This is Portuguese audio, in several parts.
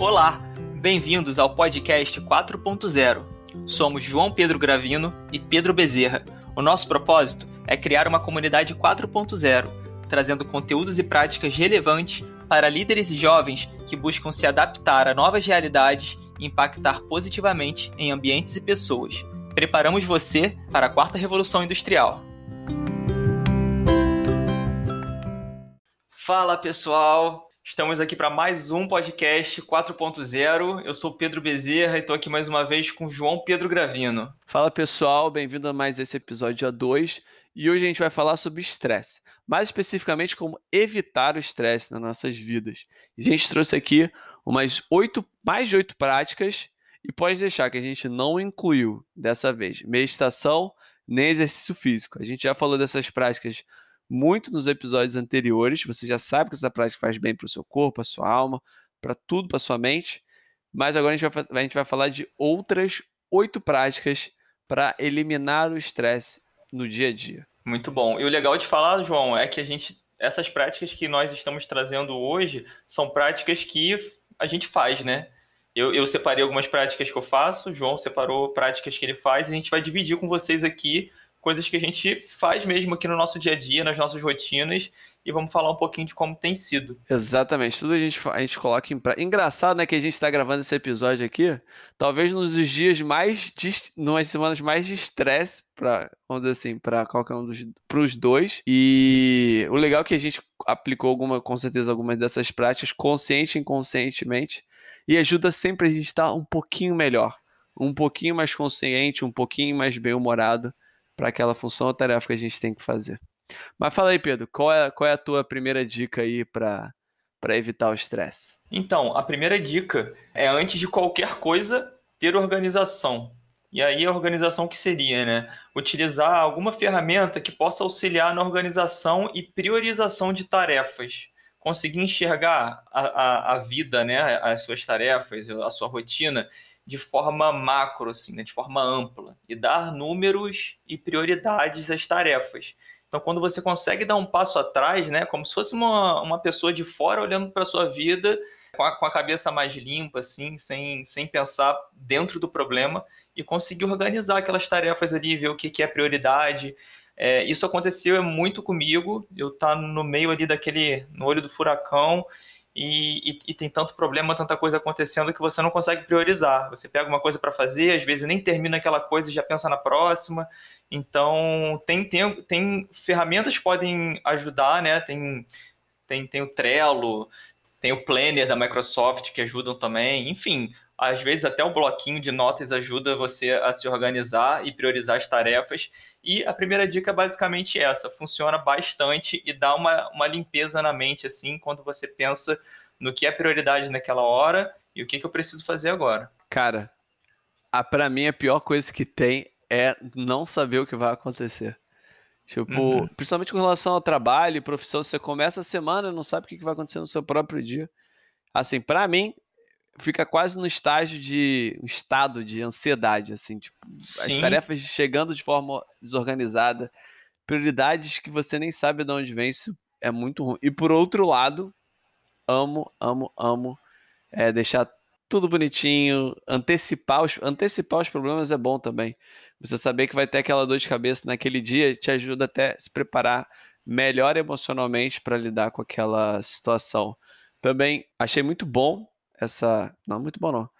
Olá, bem-vindos ao podcast 4.0. Somos João Pedro Gravino e Pedro Bezerra. O nosso propósito é criar uma comunidade 4.0, trazendo conteúdos e práticas relevantes para líderes e jovens que buscam se adaptar a novas realidades e impactar positivamente em ambientes e pessoas. Preparamos você para a quarta revolução industrial. Fala pessoal, Estamos aqui para mais um podcast 4.0. Eu sou Pedro Bezerra e estou aqui mais uma vez com João Pedro Gravino. Fala pessoal, bem-vindo a mais esse episódio a 2 e hoje a gente vai falar sobre estresse, mais especificamente como evitar o estresse nas nossas vidas. A gente trouxe aqui umas oito, mais de oito práticas e pode deixar que a gente não incluiu dessa vez meditação nem exercício físico. A gente já falou dessas práticas muito nos episódios anteriores. Você já sabe que essa prática faz bem para o seu corpo, para sua alma, para tudo, para sua mente. Mas agora a gente vai, a gente vai falar de outras oito práticas para eliminar o estresse no dia a dia. Muito bom. E o legal de falar, João, é que a gente essas práticas que nós estamos trazendo hoje são práticas que a gente faz, né? Eu, eu separei algumas práticas que eu faço, o João separou práticas que ele faz, e a gente vai dividir com vocês aqui coisas que a gente faz mesmo aqui no nosso dia a dia, nas nossas rotinas, e vamos falar um pouquinho de como tem sido. Exatamente, tudo a gente, a gente coloca em prática. Engraçado, né, que a gente está gravando esse episódio aqui, talvez nos dias mais, de, numas semanas mais de estresse, para vamos dizer assim, para qualquer um dos, para os dois, e o legal é que a gente aplicou alguma, com certeza, algumas dessas práticas, consciente e inconscientemente, e ajuda sempre a gente estar um pouquinho melhor, um pouquinho mais consciente, um pouquinho mais bem-humorado, para aquela função ou tarefa que a gente tem que fazer. Mas fala aí, Pedro, qual é, qual é a tua primeira dica aí para evitar o estresse? Então, a primeira dica é antes de qualquer coisa ter organização. E aí a organização que seria, né? Utilizar alguma ferramenta que possa auxiliar na organização e priorização de tarefas. Conseguir enxergar a, a, a vida, né? As suas tarefas, a sua rotina de forma macro, assim, né? de forma ampla, e dar números e prioridades às tarefas. Então, quando você consegue dar um passo atrás, né, como se fosse uma, uma pessoa de fora olhando para a sua vida com a, com a cabeça mais limpa, assim, sem, sem pensar dentro do problema, e conseguir organizar aquelas tarefas ali, ver o que, que é prioridade. É, isso aconteceu muito comigo, eu estar tá no meio ali daquele, no olho do furacão, e, e, e, tem tanto problema, tanta coisa acontecendo que você não consegue priorizar. Você pega uma coisa para fazer, às vezes nem termina aquela coisa e já pensa na próxima. Então, tem, tem, tem ferramentas que podem ajudar, né? Tem, tem, tem o Trello, tem o Planner da Microsoft que ajudam também. Enfim, às vezes até o bloquinho de notas ajuda você a se organizar e priorizar as tarefas. E a primeira dica é basicamente essa: funciona bastante e dá uma, uma limpeza na mente, assim, quando você pensa no que é prioridade naquela hora e o que, que eu preciso fazer agora. Cara, a, pra mim a pior coisa que tem é não saber o que vai acontecer. Tipo, uhum. principalmente com relação ao trabalho e profissão, você começa a semana e não sabe o que vai acontecer no seu próprio dia. Assim, para mim, fica quase no estágio de um estado de ansiedade, assim, tipo, Sim. as tarefas chegando de forma desorganizada, prioridades que você nem sabe de onde vem, isso é muito ruim. E por outro lado, amo, amo, amo é, deixar tudo bonitinho, antecipar os, antecipar os problemas é bom também. Você saber que vai ter aquela dor de cabeça naquele dia te ajuda até a se preparar melhor emocionalmente para lidar com aquela situação. Também achei muito bom essa. Não, muito bom, não.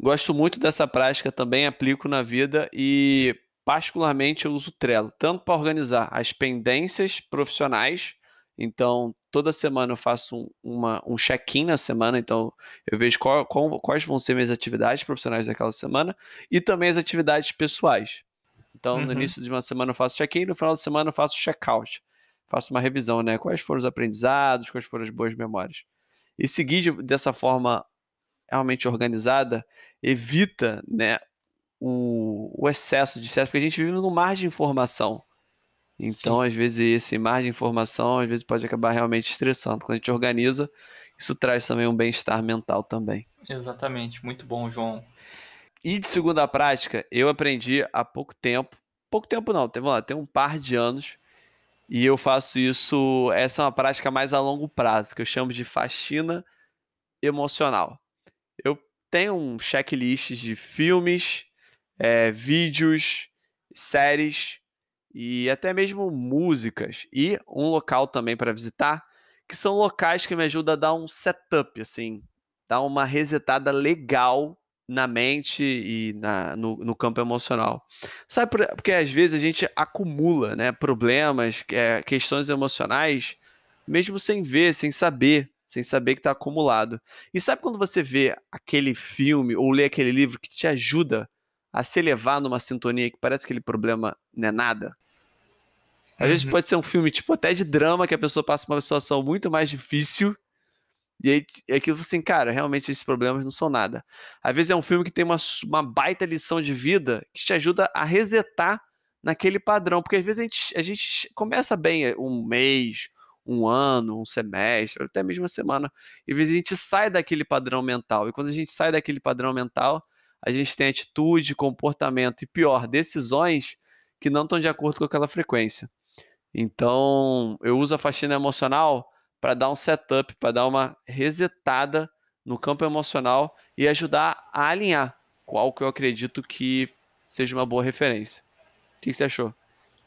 Gosto muito dessa prática, também aplico na vida e, particularmente, eu uso Trello, tanto para organizar as pendências profissionais. Então, toda semana eu faço um, uma, um check-in na semana, então eu vejo qual, qual, quais vão ser minhas atividades profissionais daquela semana e também as atividades pessoais. Então, uhum. no início de uma semana eu faço check-in, no final da semana eu faço check-out. Faço uma revisão, né? Quais foram os aprendizados, quais foram as boas memórias. E seguir dessa forma realmente organizada evita né, o, o excesso de excesso, porque a gente vive num mar de informação. Então, Sim. às vezes, esse mar de informação às vezes pode acabar realmente estressando. Quando a gente organiza, isso traz também um bem-estar mental também. Exatamente, muito bom, João. E de segunda prática, eu aprendi há pouco tempo. Pouco tempo não, tem, lá, tem um par de anos e eu faço isso, essa é uma prática mais a longo prazo, que eu chamo de faxina emocional. Eu tenho um checklist de filmes, é, vídeos, séries e até mesmo músicas e um local também para visitar, que são locais que me ajudam a dar um setup, assim, dar uma resetada legal na mente e na, no, no campo emocional. Sabe, porque às vezes a gente acumula né, problemas, é, questões emocionais, mesmo sem ver, sem saber, sem saber que está acumulado. E sabe quando você vê aquele filme ou lê aquele livro que te ajuda a se elevar numa sintonia que parece que aquele problema não é nada? Às uhum. vezes pode ser um filme tipo até de drama que a pessoa passa por uma situação muito mais difícil e aí é aquilo assim, cara, realmente esses problemas não são nada. Às vezes é um filme que tem uma, uma baita lição de vida que te ajuda a resetar naquele padrão. Porque às vezes a gente, a gente começa bem é, um mês, um ano, um semestre, até mesmo uma semana. E a gente sai daquele padrão mental. E quando a gente sai daquele padrão mental, a gente tem atitude, comportamento e pior, decisões que não estão de acordo com aquela frequência. Então, eu uso a faxina emocional para dar um setup, para dar uma resetada no campo emocional e ajudar a alinhar qual que eu acredito que seja uma boa referência. O que você achou?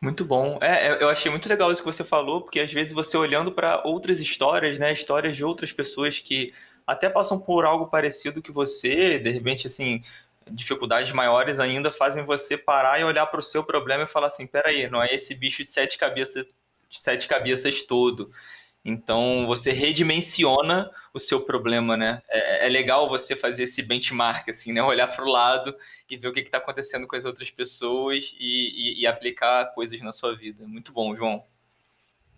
Muito bom. É, é eu achei muito legal isso que você falou, porque às vezes você olhando para outras histórias, né, histórias de outras pessoas que até passam por algo parecido que você, de repente, assim, dificuldades maiores ainda fazem você parar e olhar para o seu problema e falar assim, peraí, não é esse bicho de sete cabeças, de sete cabeças todo. Então você redimensiona o seu problema, né? É, é legal você fazer esse benchmark, assim, né? Olhar para o lado e ver o que está acontecendo com as outras pessoas e, e, e, aplicar coisas na sua vida. Muito bom, João.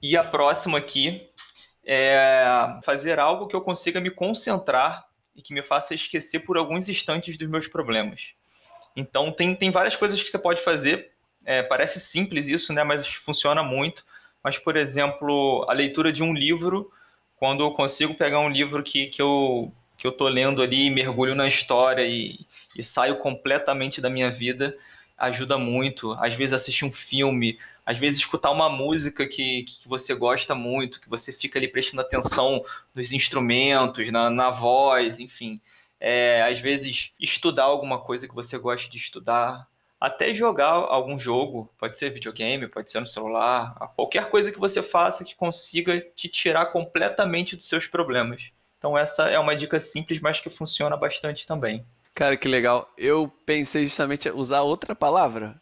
E a próxima aqui é fazer algo que eu consiga me concentrar e que me faça esquecer por alguns instantes dos meus problemas. Então tem, tem várias coisas que você pode fazer. É, parece simples isso, né? Mas funciona muito mas, por exemplo, a leitura de um livro, quando eu consigo pegar um livro que, que eu que eu tô lendo ali, mergulho na história e, e saio completamente da minha vida, ajuda muito. Às vezes assistir um filme, às vezes escutar uma música que, que você gosta muito, que você fica ali prestando atenção nos instrumentos, na, na voz, enfim. É, às vezes estudar alguma coisa que você gosta de estudar, até jogar algum jogo, pode ser videogame, pode ser no celular, qualquer coisa que você faça que consiga te tirar completamente dos seus problemas. Então essa é uma dica simples, mas que funciona bastante também. Cara, que legal. Eu pensei justamente em usar outra palavra,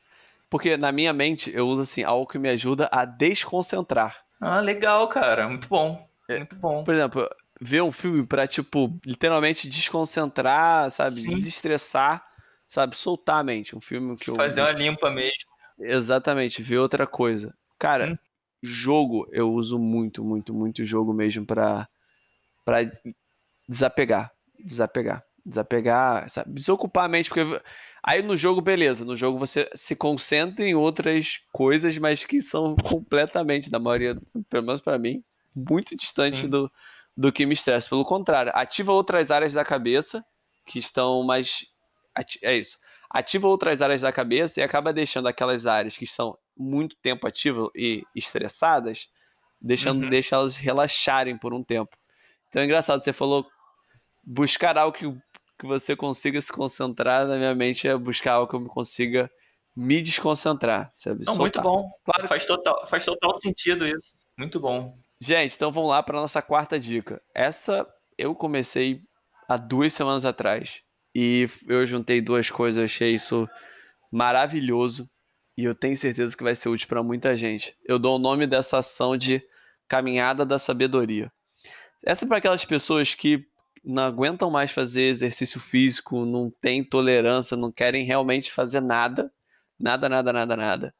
porque na minha mente eu uso assim algo que me ajuda a desconcentrar. Ah, legal, cara. Muito bom. É, Muito bom. Por exemplo, ver um filme para tipo literalmente desconcentrar, sabe, Sim. desestressar sabe, soltar a mente. Um filme que eu. Fazer uma limpa mesmo. Exatamente, ver outra coisa. Cara, hum. jogo, eu uso muito, muito, muito jogo mesmo pra, pra desapegar. Desapegar. Desapegar, sabe? Desocupar a mente, porque. Aí no jogo, beleza. No jogo você se concentra em outras coisas, mas que são completamente, da maioria, pelo menos para mim, muito distante do, do que me estressa. Pelo contrário, ativa outras áreas da cabeça que estão mais é isso. Ativa outras áreas da cabeça e acaba deixando aquelas áreas que estão muito tempo ativas e estressadas, deixando uhum. deixa elas relaxarem por um tempo. Então é engraçado, você falou buscar algo que, que você consiga se concentrar, na minha mente é buscar algo que eu me consiga me desconcentrar. Sabe? Não, muito bom. Claro, faz total, faz total sentido isso. Muito bom. Gente, então vamos lá para nossa quarta dica. Essa eu comecei há duas semanas atrás. E eu juntei duas coisas, achei isso maravilhoso e eu tenho certeza que vai ser útil para muita gente. Eu dou o nome dessa ação de Caminhada da Sabedoria. Essa é para aquelas pessoas que não aguentam mais fazer exercício físico, não têm tolerância, não querem realmente fazer nada, nada, nada, nada, nada.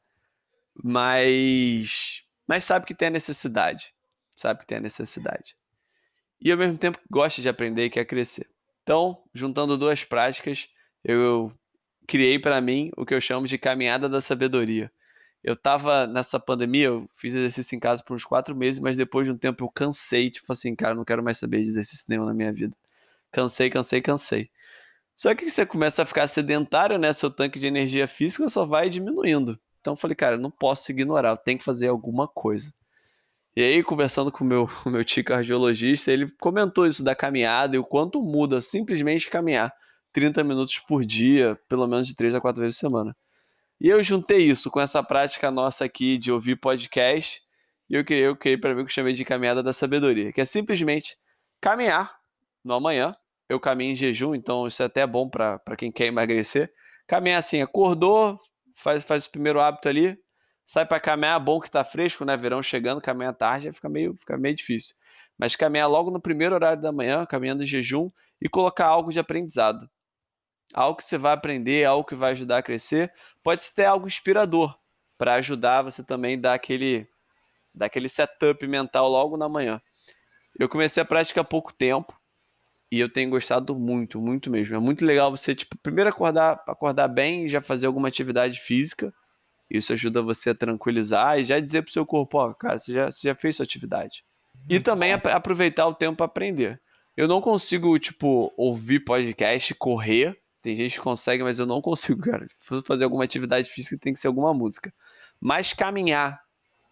Mas mas sabe que tem a necessidade, sabe que tem a necessidade. E ao mesmo tempo gosta de aprender e quer crescer. Então, juntando duas práticas, eu criei para mim o que eu chamo de caminhada da sabedoria. Eu tava nessa pandemia, eu fiz exercício em casa por uns quatro meses, mas depois de um tempo eu cansei, tipo assim, cara, não quero mais saber de exercício nenhum na minha vida. Cansei, cansei, cansei. Só que você começa a ficar sedentário, né? Seu tanque de energia física só vai diminuindo. Então eu falei, cara, não posso ignorar, eu tenho que fazer alguma coisa. E aí, conversando com o meu, tio cardiologista, ele comentou isso da caminhada e o quanto muda simplesmente caminhar 30 minutos por dia, pelo menos de 3 a 4 vezes por semana. E eu juntei isso com essa prática nossa aqui de ouvir podcast, e eu criei, eu criei para mim o que eu chamei de caminhada da sabedoria, que é simplesmente caminhar no amanhã. Eu caminho em jejum, então isso é até bom para quem quer emagrecer. Caminhar assim, acordou, faz, faz o primeiro hábito ali, sai para caminhar, bom que tá fresco, né? Verão chegando, caminhar tarde fica meio, fica meio difícil. Mas caminhar logo no primeiro horário da manhã, caminhando em jejum e colocar algo de aprendizado. Algo que você vai aprender, algo que vai ajudar a crescer. Pode ser algo inspirador para ajudar você também dar aquele, dar aquele setup mental logo na manhã. Eu comecei a prática há pouco tempo e eu tenho gostado muito, muito mesmo. É muito legal você, tipo, primeiro acordar, acordar bem e já fazer alguma atividade física isso ajuda você a tranquilizar e já dizer pro seu corpo, ó, cara, você já, você já fez sua atividade. E também bom. aproveitar o tempo para aprender. Eu não consigo, tipo, ouvir podcast, correr. Tem gente que consegue, mas eu não consigo, cara. Se fazer alguma atividade física, tem que ser alguma música. Mas caminhar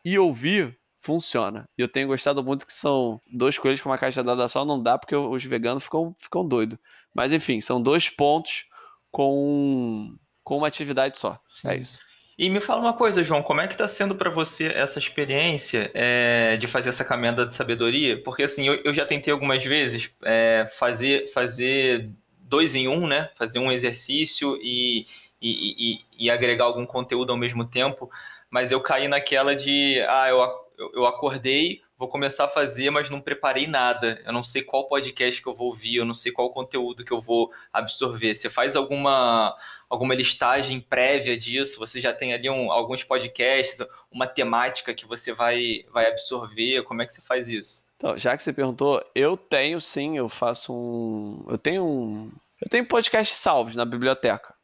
e ouvir funciona. E eu tenho gostado muito que são dois coelhos com uma caixa dada só, não dá porque os veganos ficam, ficam doidos. Mas enfim, são dois pontos com, com uma atividade só. É Sim. É isso. E me fala uma coisa, João, como é que está sendo para você essa experiência é, de fazer essa caminhada de sabedoria? Porque assim, eu, eu já tentei algumas vezes é, fazer, fazer dois em um, né? Fazer um exercício e, e, e, e, agregar algum conteúdo ao mesmo tempo, mas eu caí naquela de, ah, eu, eu acordei, vou começar a fazer, mas não preparei nada. Eu não sei qual podcast que eu vou ouvir, eu não sei qual conteúdo que eu vou absorver. Você faz alguma alguma listagem prévia disso? Você já tem ali um, alguns podcasts, uma temática que você vai, vai absorver? Como é que você faz isso? Então, já que você perguntou, eu tenho sim, eu faço um. Eu tenho um. Eu tenho podcast salvos na biblioteca.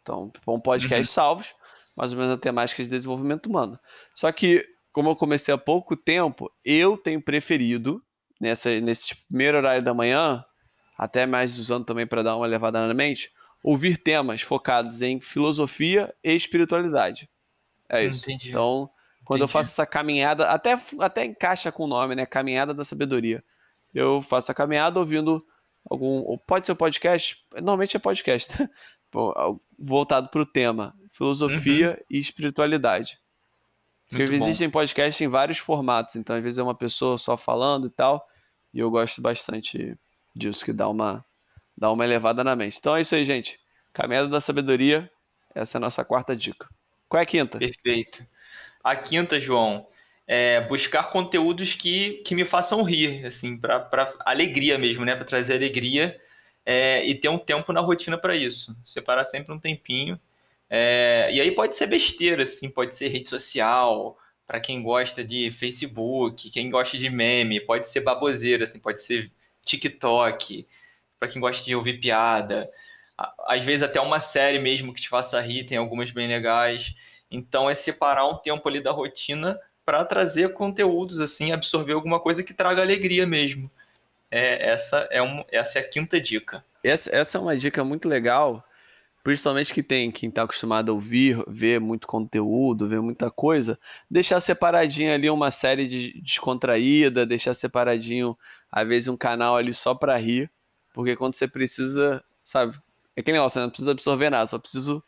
Então, um podcast uhum. salvos, mais ou menos a temática de desenvolvimento humano. Só que como eu comecei há pouco tempo, eu tenho preferido, nessa, nesse primeiro horário da manhã, até mais usando também para dar uma levada na mente, ouvir temas focados em filosofia e espiritualidade. É isso. Entendi. Então, quando Entendi. eu faço essa caminhada, até, até encaixa com o nome, né? Caminhada da Sabedoria. Eu faço a caminhada ouvindo algum. Pode ser podcast? Normalmente é podcast, voltado para o tema filosofia uhum. e espiritualidade. Porque Muito existem podcasts em vários formatos, então às vezes é uma pessoa só falando e tal, e eu gosto bastante disso, que dá uma, dá uma elevada na mente. Então é isso aí, gente. Caminhada da Sabedoria, essa é a nossa quarta dica. Qual é a quinta? Perfeito. A quinta, João, é buscar conteúdos que, que me façam rir, assim, para alegria mesmo, né? Para trazer alegria é, e ter um tempo na rotina para isso. Separar sempre um tempinho é, e aí pode ser besteira, assim, pode ser rede social, para quem gosta de Facebook, quem gosta de meme, pode ser baboseira, assim, pode ser TikTok, para quem gosta de ouvir piada. Às vezes até uma série mesmo que te faça rir, tem algumas bem legais. Então é separar um tempo ali da rotina para trazer conteúdos, assim, absorver alguma coisa que traga alegria mesmo. É, essa, é um, essa é a quinta dica. Essa, essa é uma dica muito legal principalmente que tem quem está acostumado a ouvir, ver muito conteúdo, ver muita coisa, deixar separadinho ali uma série de descontraída, deixar separadinho, às vezes, um canal ali só para rir, porque quando você precisa, sabe, é que negócio, você não precisa absorver nada, só preciso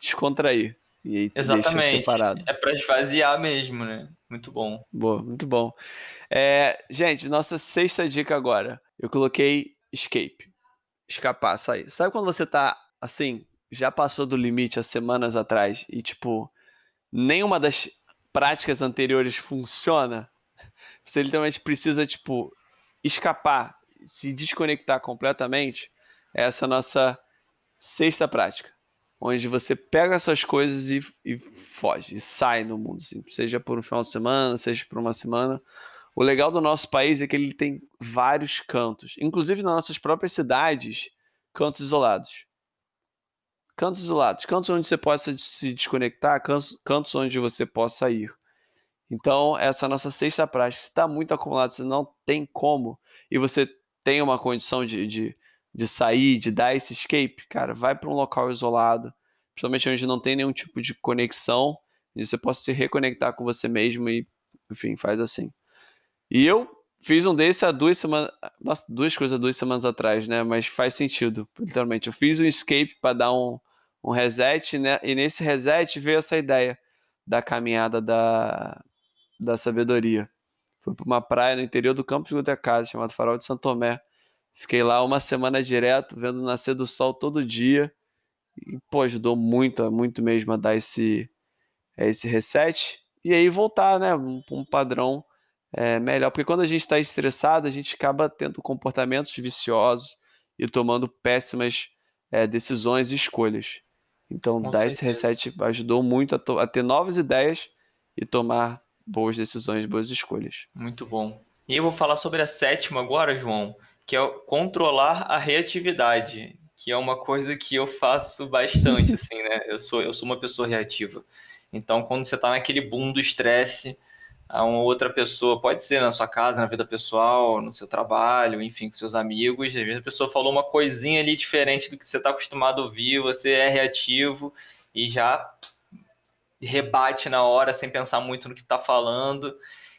descontrair. E aí Exatamente. separado. É para esvaziar mesmo, né? Muito bom. Boa, muito bom. É, gente, nossa sexta dica agora. Eu coloquei escape. Escapar, sair. Sabe quando você tá assim, já passou do limite há semanas atrás e, tipo, nenhuma das práticas anteriores funciona, você literalmente precisa, tipo, escapar, se desconectar completamente, essa é a nossa sexta prática. Onde você pega suas coisas e, e foge, e sai no mundo, assim, seja por um final de semana, seja por uma semana. O legal do nosso país é que ele tem vários cantos, inclusive nas nossas próprias cidades, cantos isolados cantos isolados, cantos onde você possa se desconectar, cantos, onde você possa ir. Então, essa nossa sexta prática. Se está muito acumulado, você não tem como, e você tem uma condição de, de, de sair, de dar esse escape, cara, vai para um local isolado, principalmente onde não tem nenhum tipo de conexão, e você possa se reconectar com você mesmo e, enfim, faz assim. E eu fiz um desse há duas semanas. Nossa, duas coisas duas semanas atrás, né? Mas faz sentido, literalmente. Eu fiz um escape para dar um, um reset, né? E nesse reset veio essa ideia da caminhada da, da sabedoria. Fui para uma praia no interior do Campo de Goitacazes, chamado Farol de Santo Tomé. Fiquei lá uma semana direto, vendo nascer do sol todo dia. E, pô, ajudou muito, muito mesmo a dar esse, esse reset. E aí voltar, né? Um, um padrão é, melhor. Porque quando a gente está estressado, a gente acaba tendo comportamentos viciosos e tomando péssimas é, decisões e escolhas. Então, Com dar certeza. esse reset ajudou muito a, a ter novas ideias e tomar boas decisões, boas escolhas. Muito bom. E eu vou falar sobre a sétima agora, João, que é controlar a reatividade, que é uma coisa que eu faço bastante, assim, né? Eu sou, eu sou uma pessoa reativa. Então, quando você está naquele boom do estresse, a uma outra pessoa, pode ser na sua casa, na vida pessoal, no seu trabalho, enfim, com seus amigos, às vezes a pessoa falou uma coisinha ali diferente do que você está acostumado a ouvir, você é reativo e já rebate na hora sem pensar muito no que está falando.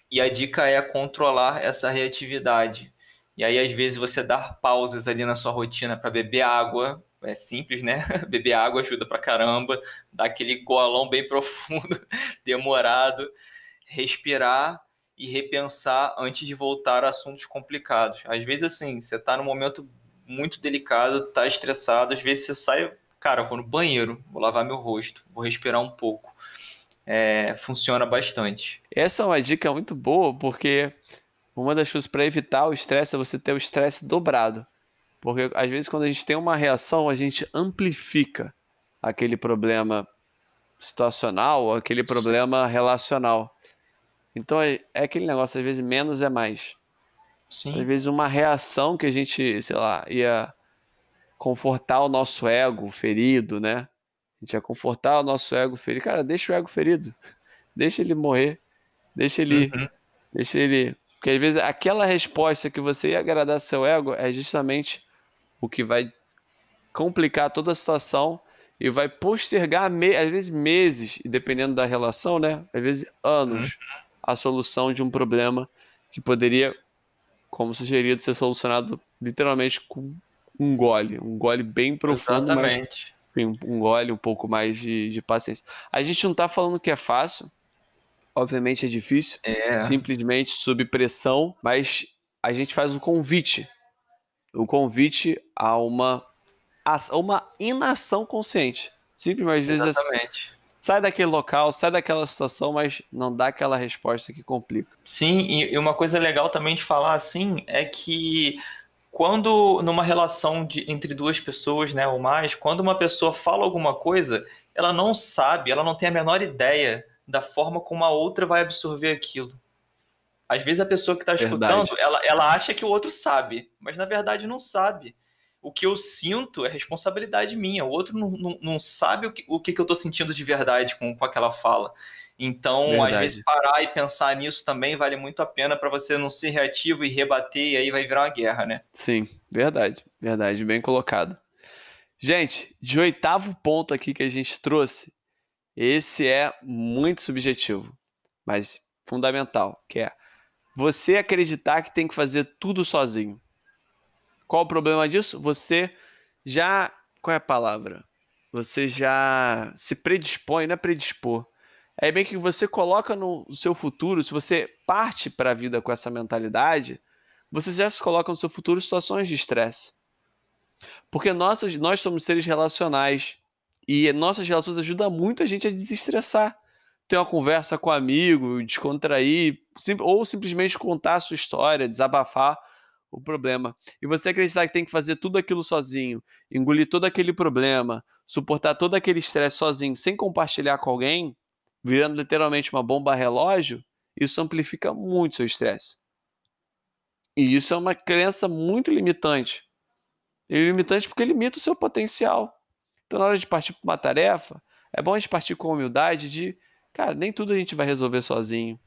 E a dica é controlar essa reatividade. E aí, às vezes, você dar pausas ali na sua rotina para beber água. É simples, né? beber água ajuda pra caramba. Dar aquele golão bem profundo, demorado. Respirar e repensar antes de voltar a assuntos complicados. Às vezes, assim, você está num momento muito delicado, está estressado, às vezes você sai, cara, eu vou no banheiro, vou lavar meu rosto, vou respirar um pouco é, funciona bastante. Essa é uma dica muito boa, porque uma das coisas para evitar o estresse é você ter o estresse dobrado. Porque às vezes quando a gente tem uma reação, a gente amplifica aquele problema situacional, aquele problema relacional. Então é, é, aquele negócio, às vezes menos é mais. Sim. Às vezes uma reação que a gente, sei lá, ia confortar o nosso ego ferido, né? A gente ia confortar o nosso ego ferido. Cara, deixa o ego ferido. Deixa ele morrer. Deixa ele. Uhum. Deixa ele. Porque às vezes aquela resposta que você ia agradar seu ego é justamente o que vai complicar toda a situação e vai postergar, às vezes, meses, e dependendo da relação, né? Às vezes, anos, uhum. A solução de um problema que poderia, como sugerido, ser solucionado literalmente com um gole, um gole bem profundo, Exatamente. mas um gole, um pouco mais de, de paciência. A gente não está falando que é fácil, obviamente é difícil, é. simplesmente sob pressão, mas a gente faz um convite, o um convite a uma, a uma inação consciente. Simplesmente, às vezes, é Exatamente. Sai daquele local, sai daquela situação, mas não dá aquela resposta que complica. Sim, e uma coisa legal também de falar assim é que quando numa relação de, entre duas pessoas, né, ou mais, quando uma pessoa fala alguma coisa, ela não sabe, ela não tem a menor ideia da forma como a outra vai absorver aquilo. Às vezes a pessoa que está escutando, ela, ela acha que o outro sabe, mas na verdade não sabe. O que eu sinto é responsabilidade minha. O outro não, não, não sabe o que, o que eu estou sentindo de verdade com, com aquela fala. Então, Verdade. às vezes, parar e pensar nisso também vale muito a pena para você não ser reativo e rebater, e aí vai virar uma guerra, né? Sim, verdade, verdade, bem colocado. Gente, de oitavo ponto aqui que a gente trouxe, esse é muito subjetivo, mas fundamental, que é você acreditar que tem que fazer tudo sozinho. Qual o problema disso? Você já. Qual é a palavra? Você já se predispõe, não é predispor é bem que você coloca no seu futuro, se você parte para a vida com essa mentalidade, você já se coloca no seu futuro situações de estresse. Porque nós, nós somos seres relacionais e nossas relações ajudam muito a gente a desestressar. Ter uma conversa com um amigo, descontrair, ou simplesmente contar a sua história, desabafar o problema. E você acreditar que tem que fazer tudo aquilo sozinho, engolir todo aquele problema, suportar todo aquele estresse sozinho, sem compartilhar com alguém, virando literalmente uma bomba relógio, isso amplifica muito seu estresse. E isso é uma crença muito limitante. E limitante porque limita o seu potencial. Então, na hora de partir para uma tarefa, é bom a gente partir com humildade de, cara, nem tudo a gente vai resolver sozinho.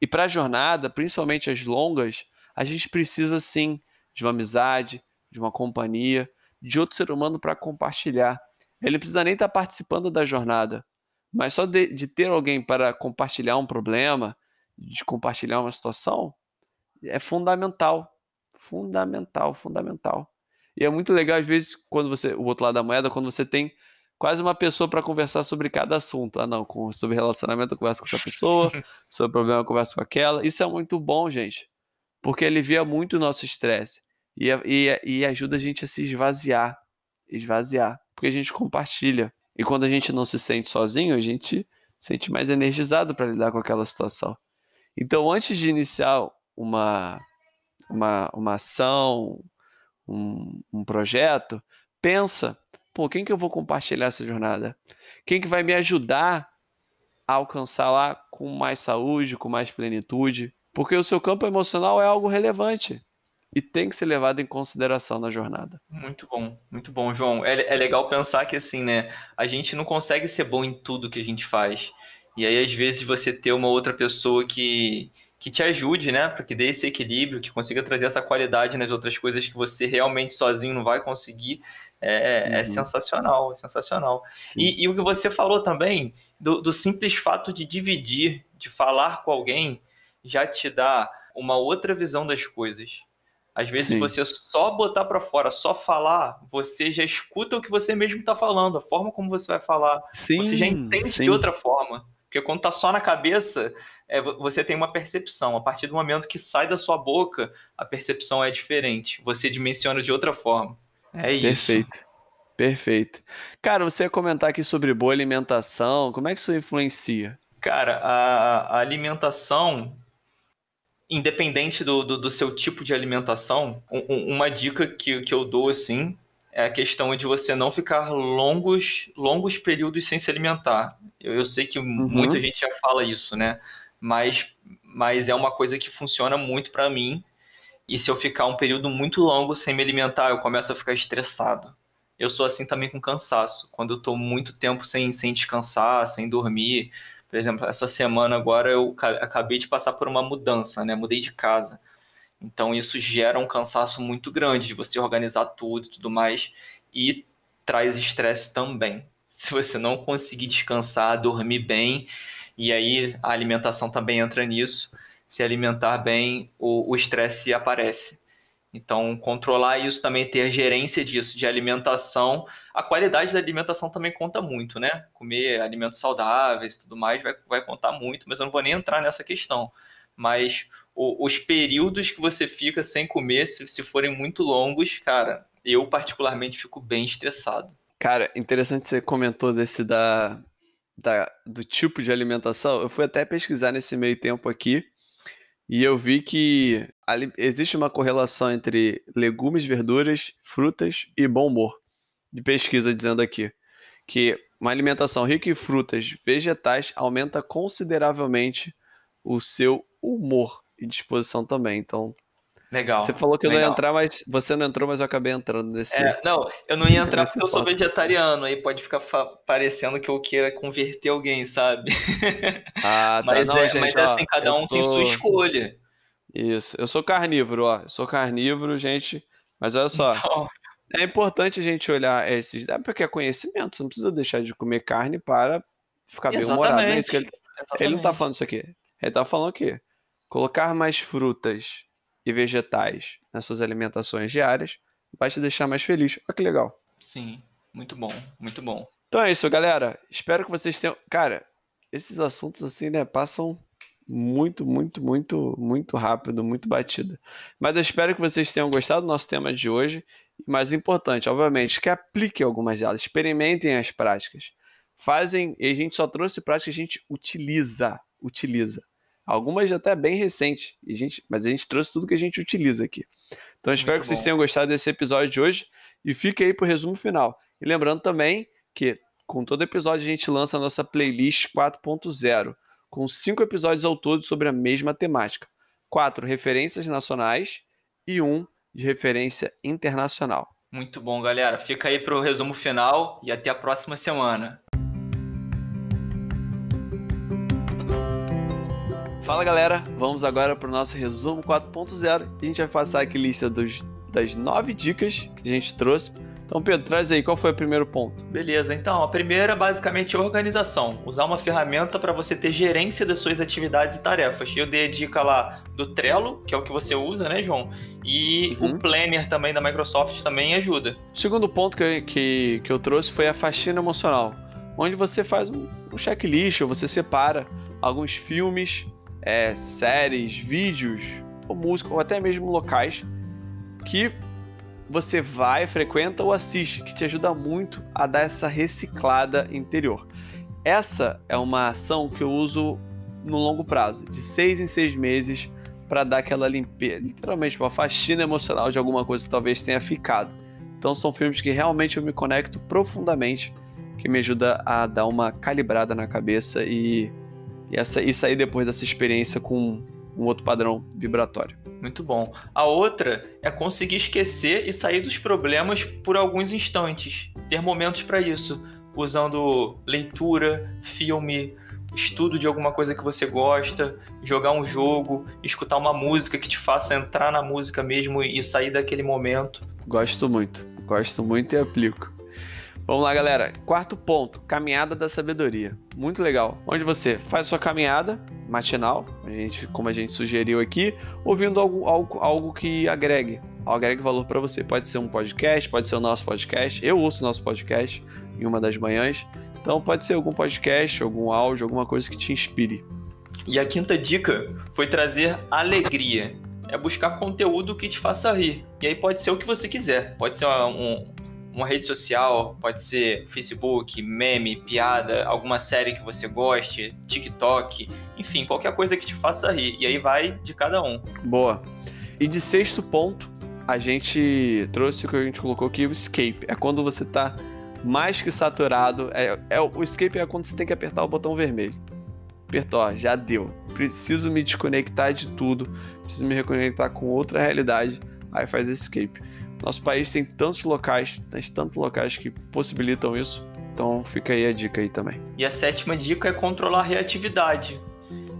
E para a jornada, principalmente as longas, a gente precisa sim de uma amizade, de uma companhia, de outro ser humano para compartilhar. Ele não precisa nem estar tá participando da jornada, mas só de, de ter alguém para compartilhar um problema, de compartilhar uma situação, é fundamental. Fundamental, fundamental. E é muito legal, às vezes, quando você. O outro lado da moeda, quando você tem quase uma pessoa para conversar sobre cada assunto. Ah, não, com, sobre relacionamento eu converso com essa pessoa, sobre problema eu converso com aquela. Isso é muito bom, gente, porque alivia muito o nosso estresse e, e, e ajuda a gente a se esvaziar. Esvaziar, porque a gente compartilha. E quando a gente não se sente sozinho, a gente se sente mais energizado para lidar com aquela situação. Então, antes de iniciar uma, uma, uma ação, um, um projeto, pensa pô, quem que eu vou compartilhar essa jornada? Quem que vai me ajudar a alcançar lá com mais saúde, com mais plenitude? Porque o seu campo emocional é algo relevante e tem que ser levado em consideração na jornada. Muito bom, muito bom, João. É, é legal pensar que assim, né? A gente não consegue ser bom em tudo que a gente faz. E aí, às vezes, você ter uma outra pessoa que, que te ajude, né? Para que dê esse equilíbrio, que consiga trazer essa qualidade nas outras coisas que você realmente sozinho não vai conseguir, é, é, é, uhum. sensacional, é sensacional. E, e, o que você falou também, do, do, simples fato de dividir, de falar com alguém, já te dá uma outra visão das coisas. Às vezes Sim. você só botar para fora, só falar, você já escuta o que você mesmo está falando, a forma como você vai falar. Sim, você já entende sim. de outra forma. Porque quando tá só na cabeça, é, você tem uma percepção. A partir do momento que sai da sua boca, a percepção é diferente. Você dimensiona de outra forma. É isso. Perfeito. Perfeito. Cara, você ia comentar aqui sobre boa alimentação. Como é que isso influencia? Cara, a alimentação, independente do, do, do, seu tipo de alimentação, um, uma dica que, que eu dou assim é a questão de você não ficar longos, longos períodos sem se alimentar. Eu, eu sei que uhum. muita gente já fala isso, né? Mas, mas é uma coisa que funciona muito para mim e se eu ficar um período muito longo sem me alimentar, eu começo a ficar estressado. Eu sou assim também com cansaço. Quando eu estou muito tempo sem, sem descansar, sem dormir. Por exemplo, essa semana agora eu acabei de passar por uma mudança, né? Mudei de casa. Então isso gera um cansaço muito grande de você organizar tudo e tudo mais. E traz estresse também. Se você não conseguir descansar, dormir bem, e aí a alimentação também entra nisso se alimentar bem, o estresse aparece. Então, controlar isso também, ter gerência disso, de alimentação. A qualidade da alimentação também conta muito, né? Comer alimentos saudáveis e tudo mais vai, vai contar muito, mas eu não vou nem entrar nessa questão. Mas o, os períodos que você fica sem comer, se, se forem muito longos, cara, eu particularmente fico bem estressado. Cara, interessante você comentou desse da, da, do tipo de alimentação. Eu fui até pesquisar nesse meio tempo aqui. E eu vi que existe uma correlação entre legumes, verduras, frutas e bom humor. De pesquisa dizendo aqui que uma alimentação rica em frutas vegetais aumenta consideravelmente o seu humor e disposição também. Então, Legal. Você falou que eu não ia entrar, mas você não entrou, mas eu acabei entrando nesse. É, não, eu não ia entrar porque eu sou vegetariano, aí pode ficar parecendo que eu queira converter alguém, sabe? Ah, tá. mas, não, é, gente, mas é assim, cada um sou... tem sua escolha. Isso, eu sou carnívoro, ó. Eu sou carnívoro, gente. Mas olha só. Então... É importante a gente olhar esses. É porque é conhecimento, você não precisa deixar de comer carne para ficar bem humorado. É que ele... ele não tá falando isso aqui. Ele tá falando o quê? Colocar mais frutas e vegetais nas suas alimentações diárias vai te deixar mais feliz. Olha que legal. Sim, muito bom, muito bom. Então é isso, galera. Espero que vocês tenham. Cara, esses assuntos assim, né, passam muito, muito, muito, muito rápido, muito batido. Mas eu espero que vocês tenham gostado do nosso tema de hoje. E mais importante, obviamente, que apliquem algumas delas, experimentem as práticas. Fazem, e a gente só trouxe práticas que a gente utiliza, utiliza. Algumas até bem recentes, e gente, mas a gente trouxe tudo que a gente utiliza aqui. Então espero Muito que vocês tenham gostado desse episódio de hoje e fique aí para o resumo final. E lembrando também que com todo episódio a gente lança a nossa playlist 4.0, com cinco episódios ao todo sobre a mesma temática. Quatro referências nacionais e um de referência internacional. Muito bom, galera. Fica aí para o resumo final e até a próxima semana. Fala galera, vamos agora para o nosso resumo 4.0 e a gente vai passar aqui lista dos, das nove dicas que a gente trouxe Então, Pedro, traz aí, qual foi o primeiro ponto? Beleza, então, a primeira basicamente é organização. Usar uma ferramenta para você ter gerência das suas atividades e tarefas. Eu dei a dica lá do Trello, que é o que você usa, né, João? E uhum. o Planner também da Microsoft também ajuda. O segundo ponto que eu, que, que eu trouxe foi a faxina emocional, onde você faz um, um checklist, ou você separa alguns filmes, é, séries, vídeos, ou música, ou até mesmo locais que você vai, frequenta ou assiste, que te ajuda muito a dar essa reciclada interior. Essa é uma ação que eu uso no longo prazo, de seis em seis meses, para dar aquela limpeza, literalmente uma faxina emocional de alguma coisa que talvez tenha ficado. Então são filmes que realmente eu me conecto profundamente, que me ajuda a dar uma calibrada na cabeça e, e, essa, e sair depois dessa experiência com um outro padrão vibratório. Muito bom. A outra é conseguir esquecer e sair dos problemas por alguns instantes. Ter momentos para isso, usando leitura, filme, estudo de alguma coisa que você gosta, jogar um jogo, escutar uma música que te faça entrar na música mesmo e sair daquele momento. Gosto muito, gosto muito e aplico. Vamos lá, galera. Quarto ponto: caminhada da sabedoria. Muito legal. Onde você faz sua caminhada matinal, a gente, como a gente sugeriu aqui, ouvindo algo, algo, algo que agregue, agregue valor para você. Pode ser um podcast, pode ser o nosso podcast. Eu ouço o nosso podcast em uma das manhãs. Então pode ser algum podcast, algum áudio, alguma coisa que te inspire. E a quinta dica foi trazer alegria. É buscar conteúdo que te faça rir. E aí pode ser o que você quiser. Pode ser um, uma rede social, pode ser Facebook, meme, piada, alguma série que você goste, TikTok, enfim, qualquer coisa que te faça rir. E aí vai de cada um. Boa. E de sexto ponto, a gente trouxe o que a gente colocou aqui, o escape. É quando você tá mais que saturado. É, é, o escape é quando você tem que apertar o botão vermelho. Apertou, já deu. Preciso me desconectar de tudo. Preciso me reconectar com outra realidade. Aí faz escape. Nosso país tem tantos locais, tem tantos locais que possibilitam isso. Então fica aí a dica aí também. E a sétima dica é controlar a reatividade.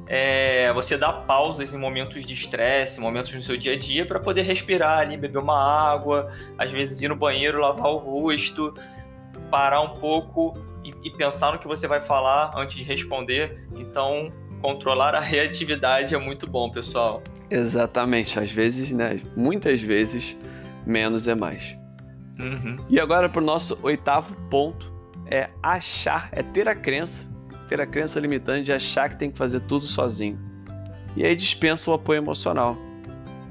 É você dar pausas em momentos de estresse, momentos no seu dia a dia, para poder respirar ali, beber uma água, às vezes ir no banheiro, lavar o rosto, parar um pouco e, e pensar no que você vai falar antes de responder. Então, controlar a reatividade é muito bom, pessoal. Exatamente. Às vezes, né? Muitas vezes menos é mais. Uhum. E agora para o nosso oitavo ponto é achar, é ter a crença, ter a crença limitante de achar que tem que fazer tudo sozinho. E aí dispensa o apoio emocional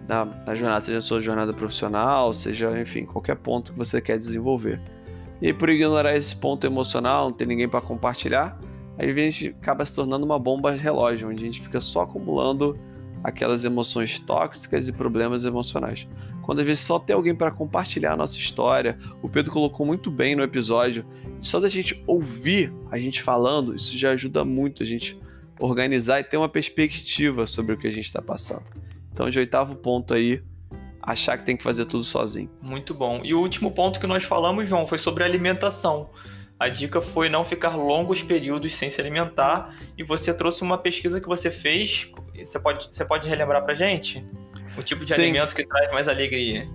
na, na jornada, seja a sua jornada profissional, seja, enfim, qualquer ponto que você quer desenvolver. E aí, por ignorar esse ponto emocional, não ter ninguém para compartilhar, aí a gente acaba se tornando uma bomba relógio, onde a gente fica só acumulando aquelas emoções tóxicas e problemas emocionais quando às vezes só tem alguém para compartilhar a nossa história. O Pedro colocou muito bem no episódio. Só da gente ouvir a gente falando, isso já ajuda muito a gente organizar e ter uma perspectiva sobre o que a gente está passando. Então, de oitavo ponto aí, achar que tem que fazer tudo sozinho. Muito bom. E o último ponto que nós falamos, João, foi sobre alimentação. A dica foi não ficar longos períodos sem se alimentar. E você trouxe uma pesquisa que você fez. Você pode, você pode relembrar pra gente? O tipo de Sim. alimento que traz mais alegria.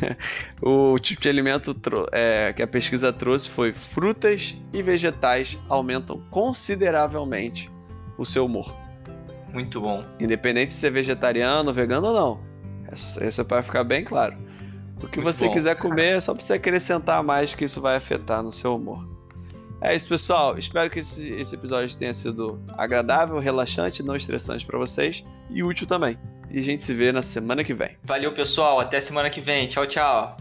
o tipo de alimento é, que a pesquisa trouxe foi frutas e vegetais aumentam consideravelmente o seu humor. Muito bom. Independente se você é vegetariano, vegano ou não. Isso é para ficar bem claro. O que Muito você bom. quiser comer é só para você acrescentar mais que isso vai afetar no seu humor. É isso, pessoal. Espero que esse, esse episódio tenha sido agradável, relaxante, não estressante para vocês e útil também. E a gente se vê na semana que vem. Valeu, pessoal. Até semana que vem. Tchau, tchau.